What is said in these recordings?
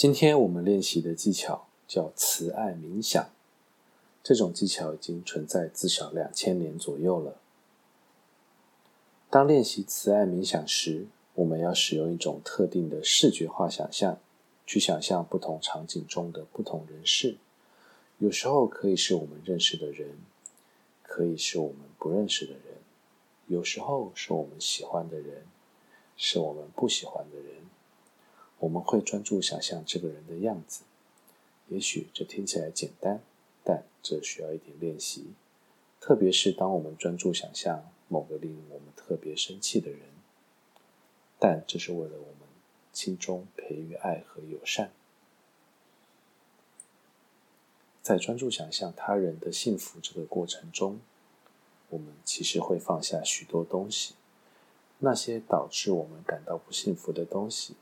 今天我们练习的技巧叫慈爱冥想。这种技巧已经存在至少两千年左右了。当练习慈爱冥想时，我们要使用一种特定的视觉化想象，去想象不同场景中的不同人士。有时候可以是我们认识的人，可以是我们不认识的人，有时候是我们喜欢的人，是我们不喜欢的人。我们会专注想象这个人的样子，也许这听起来简单，但这需要一点练习。特别是当我们专注想象某个令我们特别生气的人，但这是为了我们心中培育爱和友善。在专注想象他人的幸福这个过程中，我们其实会放下许多东西，那些导致我们感到不幸福的东西。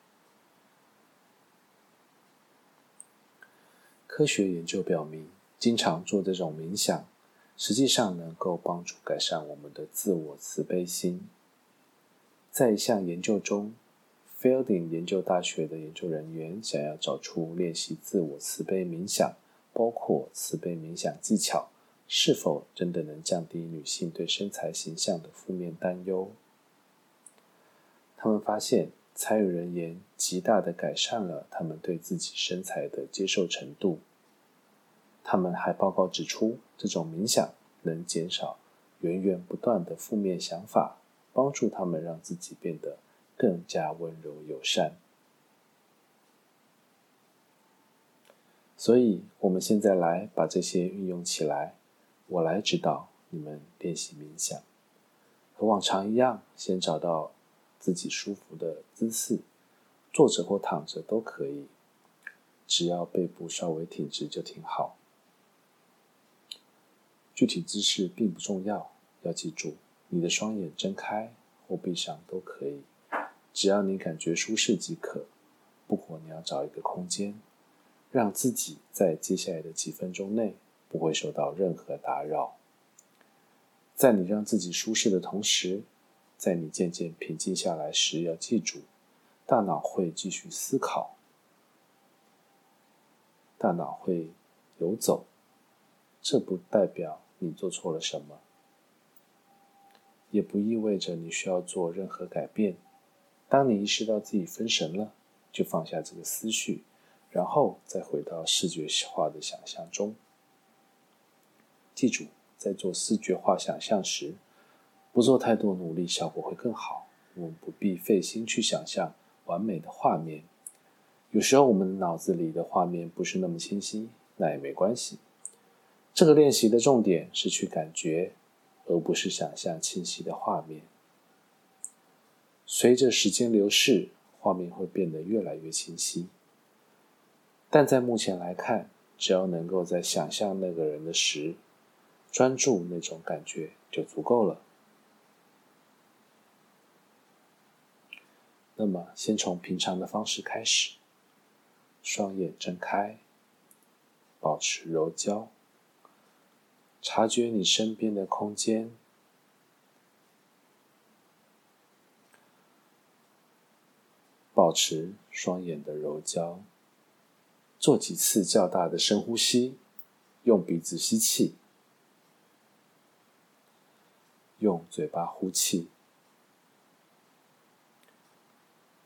科学研究表明，经常做这种冥想，实际上能够帮助改善我们的自我慈悲心。在一项研究中，Fielding 研究大学的研究人员想要找出练习自我慈悲冥想，包括慈悲冥想技巧，是否真的能降低女性对身材形象的负面担忧。他们发现。参与人员极大的改善了他们对自己身材的接受程度。他们还报告指出，这种冥想能减少源源不断的负面想法，帮助他们让自己变得更加温柔友善。所以，我们现在来把这些运用起来。我来指导你们练习冥想，和往常一样，先找到。自己舒服的姿势，坐着或躺着都可以，只要背部稍微挺直就挺好。具体姿势并不重要，要记住，你的双眼睁开或闭上都可以，只要你感觉舒适即可。不过你要找一个空间，让自己在接下来的几分钟内不会受到任何打扰。在你让自己舒适的同时。在你渐渐平静下来时，要记住，大脑会继续思考，大脑会游走。这不代表你做错了什么，也不意味着你需要做任何改变。当你意识到自己分神了，就放下这个思绪，然后再回到视觉化的想象中。记住，在做视觉化想象时。不做太多努力，效果会更好。我们不必费心去想象完美的画面。有时候我们脑子里的画面不是那么清晰，那也没关系。这个练习的重点是去感觉，而不是想象清晰的画面。随着时间流逝，画面会变得越来越清晰。但在目前来看，只要能够在想象那个人的时，专注那种感觉就足够了。那么，先从平常的方式开始，双眼睁开，保持柔焦，察觉你身边的空间，保持双眼的柔焦，做几次较大的深呼吸，用鼻子吸气，用嘴巴呼气。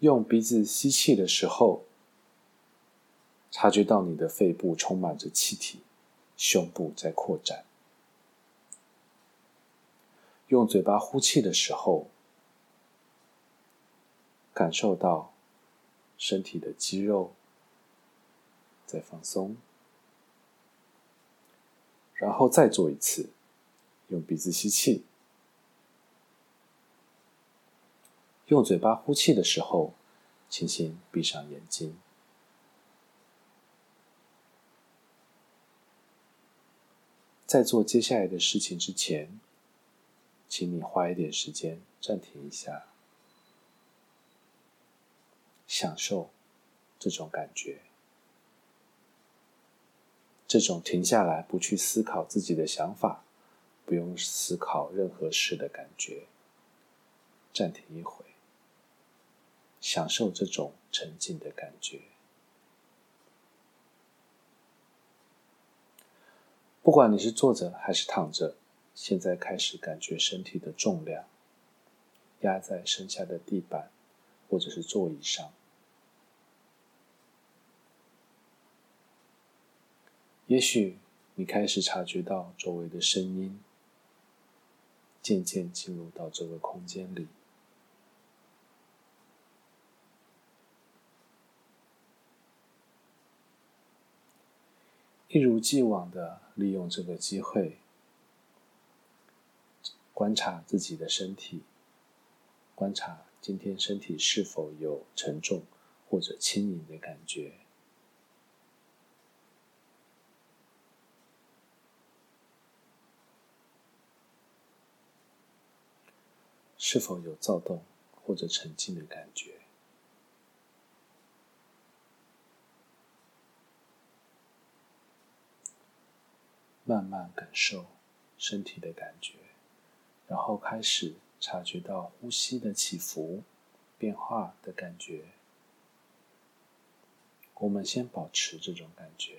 用鼻子吸气的时候，察觉到你的肺部充满着气体，胸部在扩展；用嘴巴呼气的时候，感受到身体的肌肉在放松。然后再做一次，用鼻子吸气。用嘴巴呼气的时候，轻轻闭上眼睛。在做接下来的事情之前，请你花一点时间暂停一下，享受这种感觉，这种停下来不去思考自己的想法，不用思考任何事的感觉。暂停一会。享受这种沉静的感觉。不管你是坐着还是躺着，现在开始感觉身体的重量压在身下的地板或者是座椅上。也许你开始察觉到周围的声音，渐渐进入到这个空间里。一如既往的利用这个机会，观察自己的身体，观察今天身体是否有沉重或者轻盈的感觉，是否有躁动或者沉静的感觉。慢慢感受身体的感觉，然后开始察觉到呼吸的起伏、变化的感觉。我们先保持这种感觉，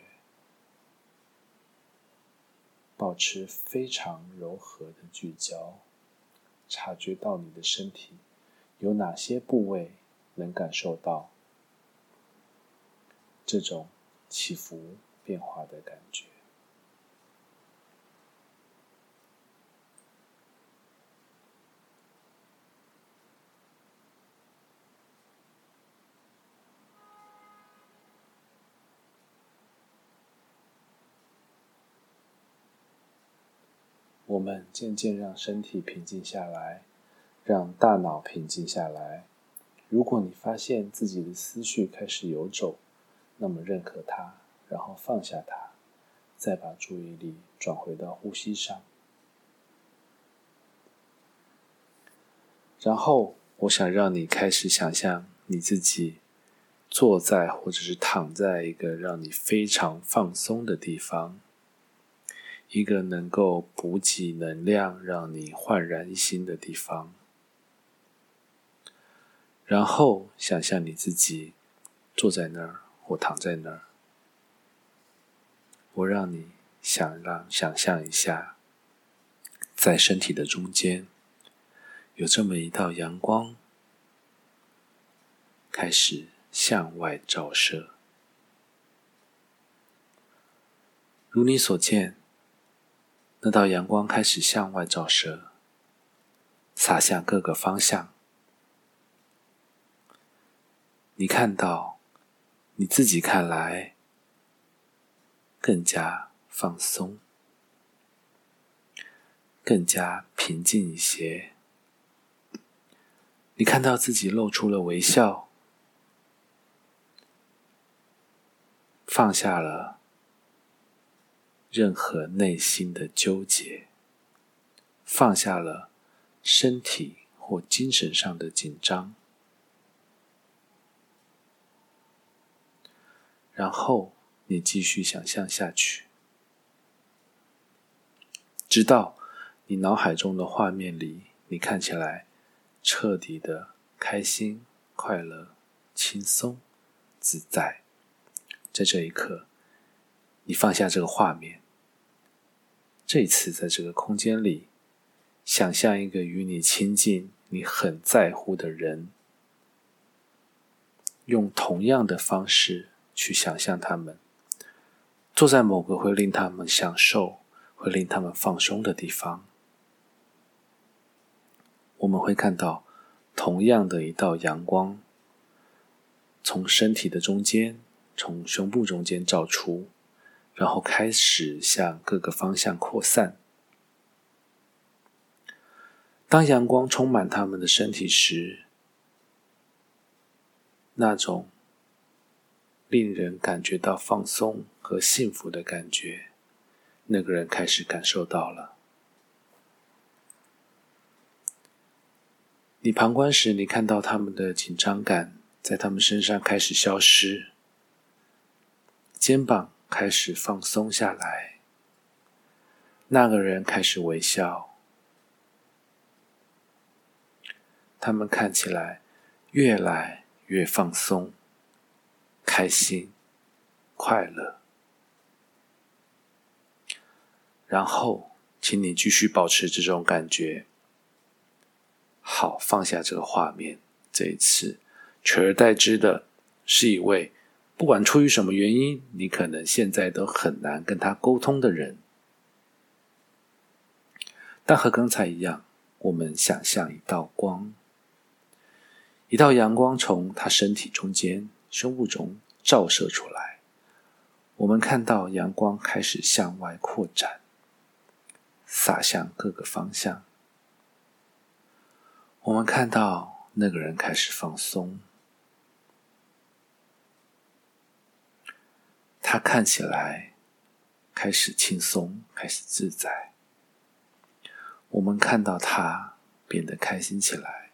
保持非常柔和的聚焦，察觉到你的身体有哪些部位能感受到这种起伏变化的感觉。我们渐渐让身体平静下来，让大脑平静下来。如果你发现自己的思绪开始游走，那么认可它，然后放下它，再把注意力转回到呼吸上。然后，我想让你开始想象你自己坐在或者是躺在一个让你非常放松的地方。一个能够补给能量、让你焕然一新的地方，然后想象你自己坐在那儿或躺在那儿。我让你想让想象一下，在身体的中间有这么一道阳光，开始向外照射，如你所见。那道阳光开始向外照射，洒向各个方向。你看到，你自己看来更加放松，更加平静一些。你看到自己露出了微笑，放下了。任何内心的纠结，放下了身体或精神上的紧张，然后你继续想象下去，直到你脑海中的画面里，你看起来彻底的开心、快乐、轻松、自在。在这一刻，你放下这个画面。这次在这个空间里，想象一个与你亲近、你很在乎的人，用同样的方式去想象他们，坐在某个会令他们享受、会令他们放松的地方。我们会看到同样的一道阳光，从身体的中间，从胸部中间照出。然后开始向各个方向扩散。当阳光充满他们的身体时，那种令人感觉到放松和幸福的感觉，那个人开始感受到了。你旁观时，你看到他们的紧张感在他们身上开始消失，肩膀。开始放松下来，那个人开始微笑，他们看起来越来越放松、开心、快乐。然后，请你继续保持这种感觉。好，放下这个画面。这一次，取而代之的是一位，不管出于什么原因，你可能现在都很难跟他沟通的人。但和刚才一样，我们想象一道光，一道阳光从他身体中间、胸部中照射出来。我们看到阳光开始向外扩展。洒向各个方向。我们看到那个人开始放松，他看起来开始轻松，开始自在。我们看到他变得开心起来。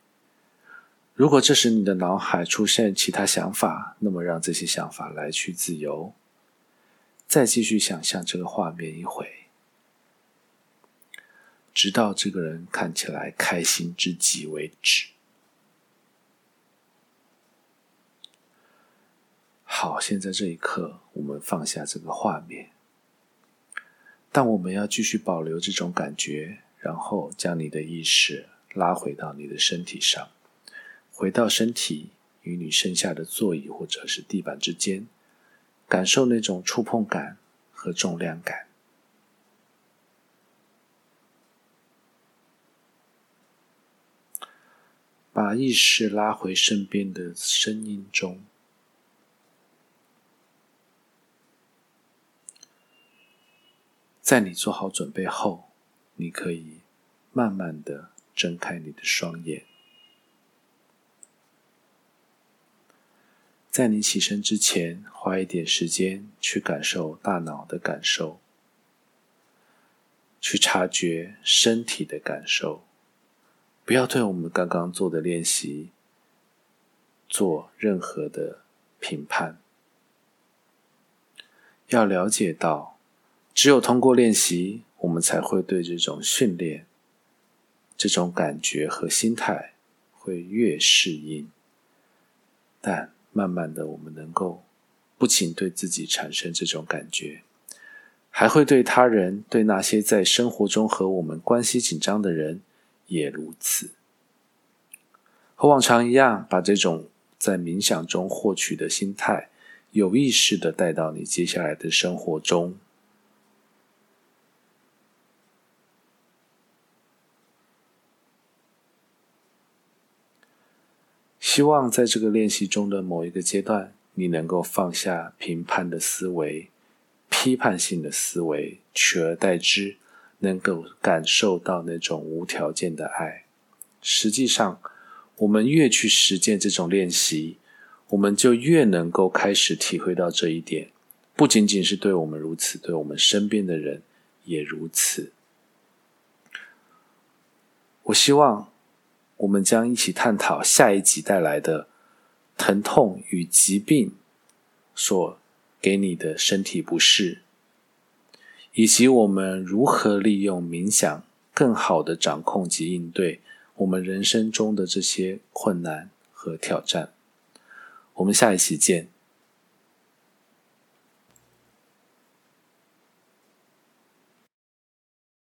如果这时你的脑海出现其他想法，那么让这些想法来去自由。再继续想象这个画面一回。直到这个人看起来开心之极为止。好，现在这一刻，我们放下这个画面，但我们要继续保留这种感觉，然后将你的意识拉回到你的身体上，回到身体与你身下的座椅或者是地板之间，感受那种触碰感和重量感。把意识拉回身边的声音中，在你做好准备后，你可以慢慢的睁开你的双眼。在你起身之前，花一点时间去感受大脑的感受，去察觉身体的感受。不要对我们刚刚做的练习做任何的评判。要了解到，只有通过练习，我们才会对这种训练、这种感觉和心态会越适应。但慢慢的，我们能够不仅对自己产生这种感觉，还会对他人、对那些在生活中和我们关系紧张的人。也如此，和往常一样，把这种在冥想中获取的心态，有意识的带到你接下来的生活中。希望在这个练习中的某一个阶段，你能够放下评判的思维、批判性的思维，取而代之。能够感受到那种无条件的爱。实际上，我们越去实践这种练习，我们就越能够开始体会到这一点。不仅仅是对我们如此，对我们身边的人也如此。我希望我们将一起探讨下一集带来的疼痛与疾病所给你的身体不适。以及我们如何利用冥想，更好的掌控及应对我们人生中的这些困难和挑战。我们下一期见。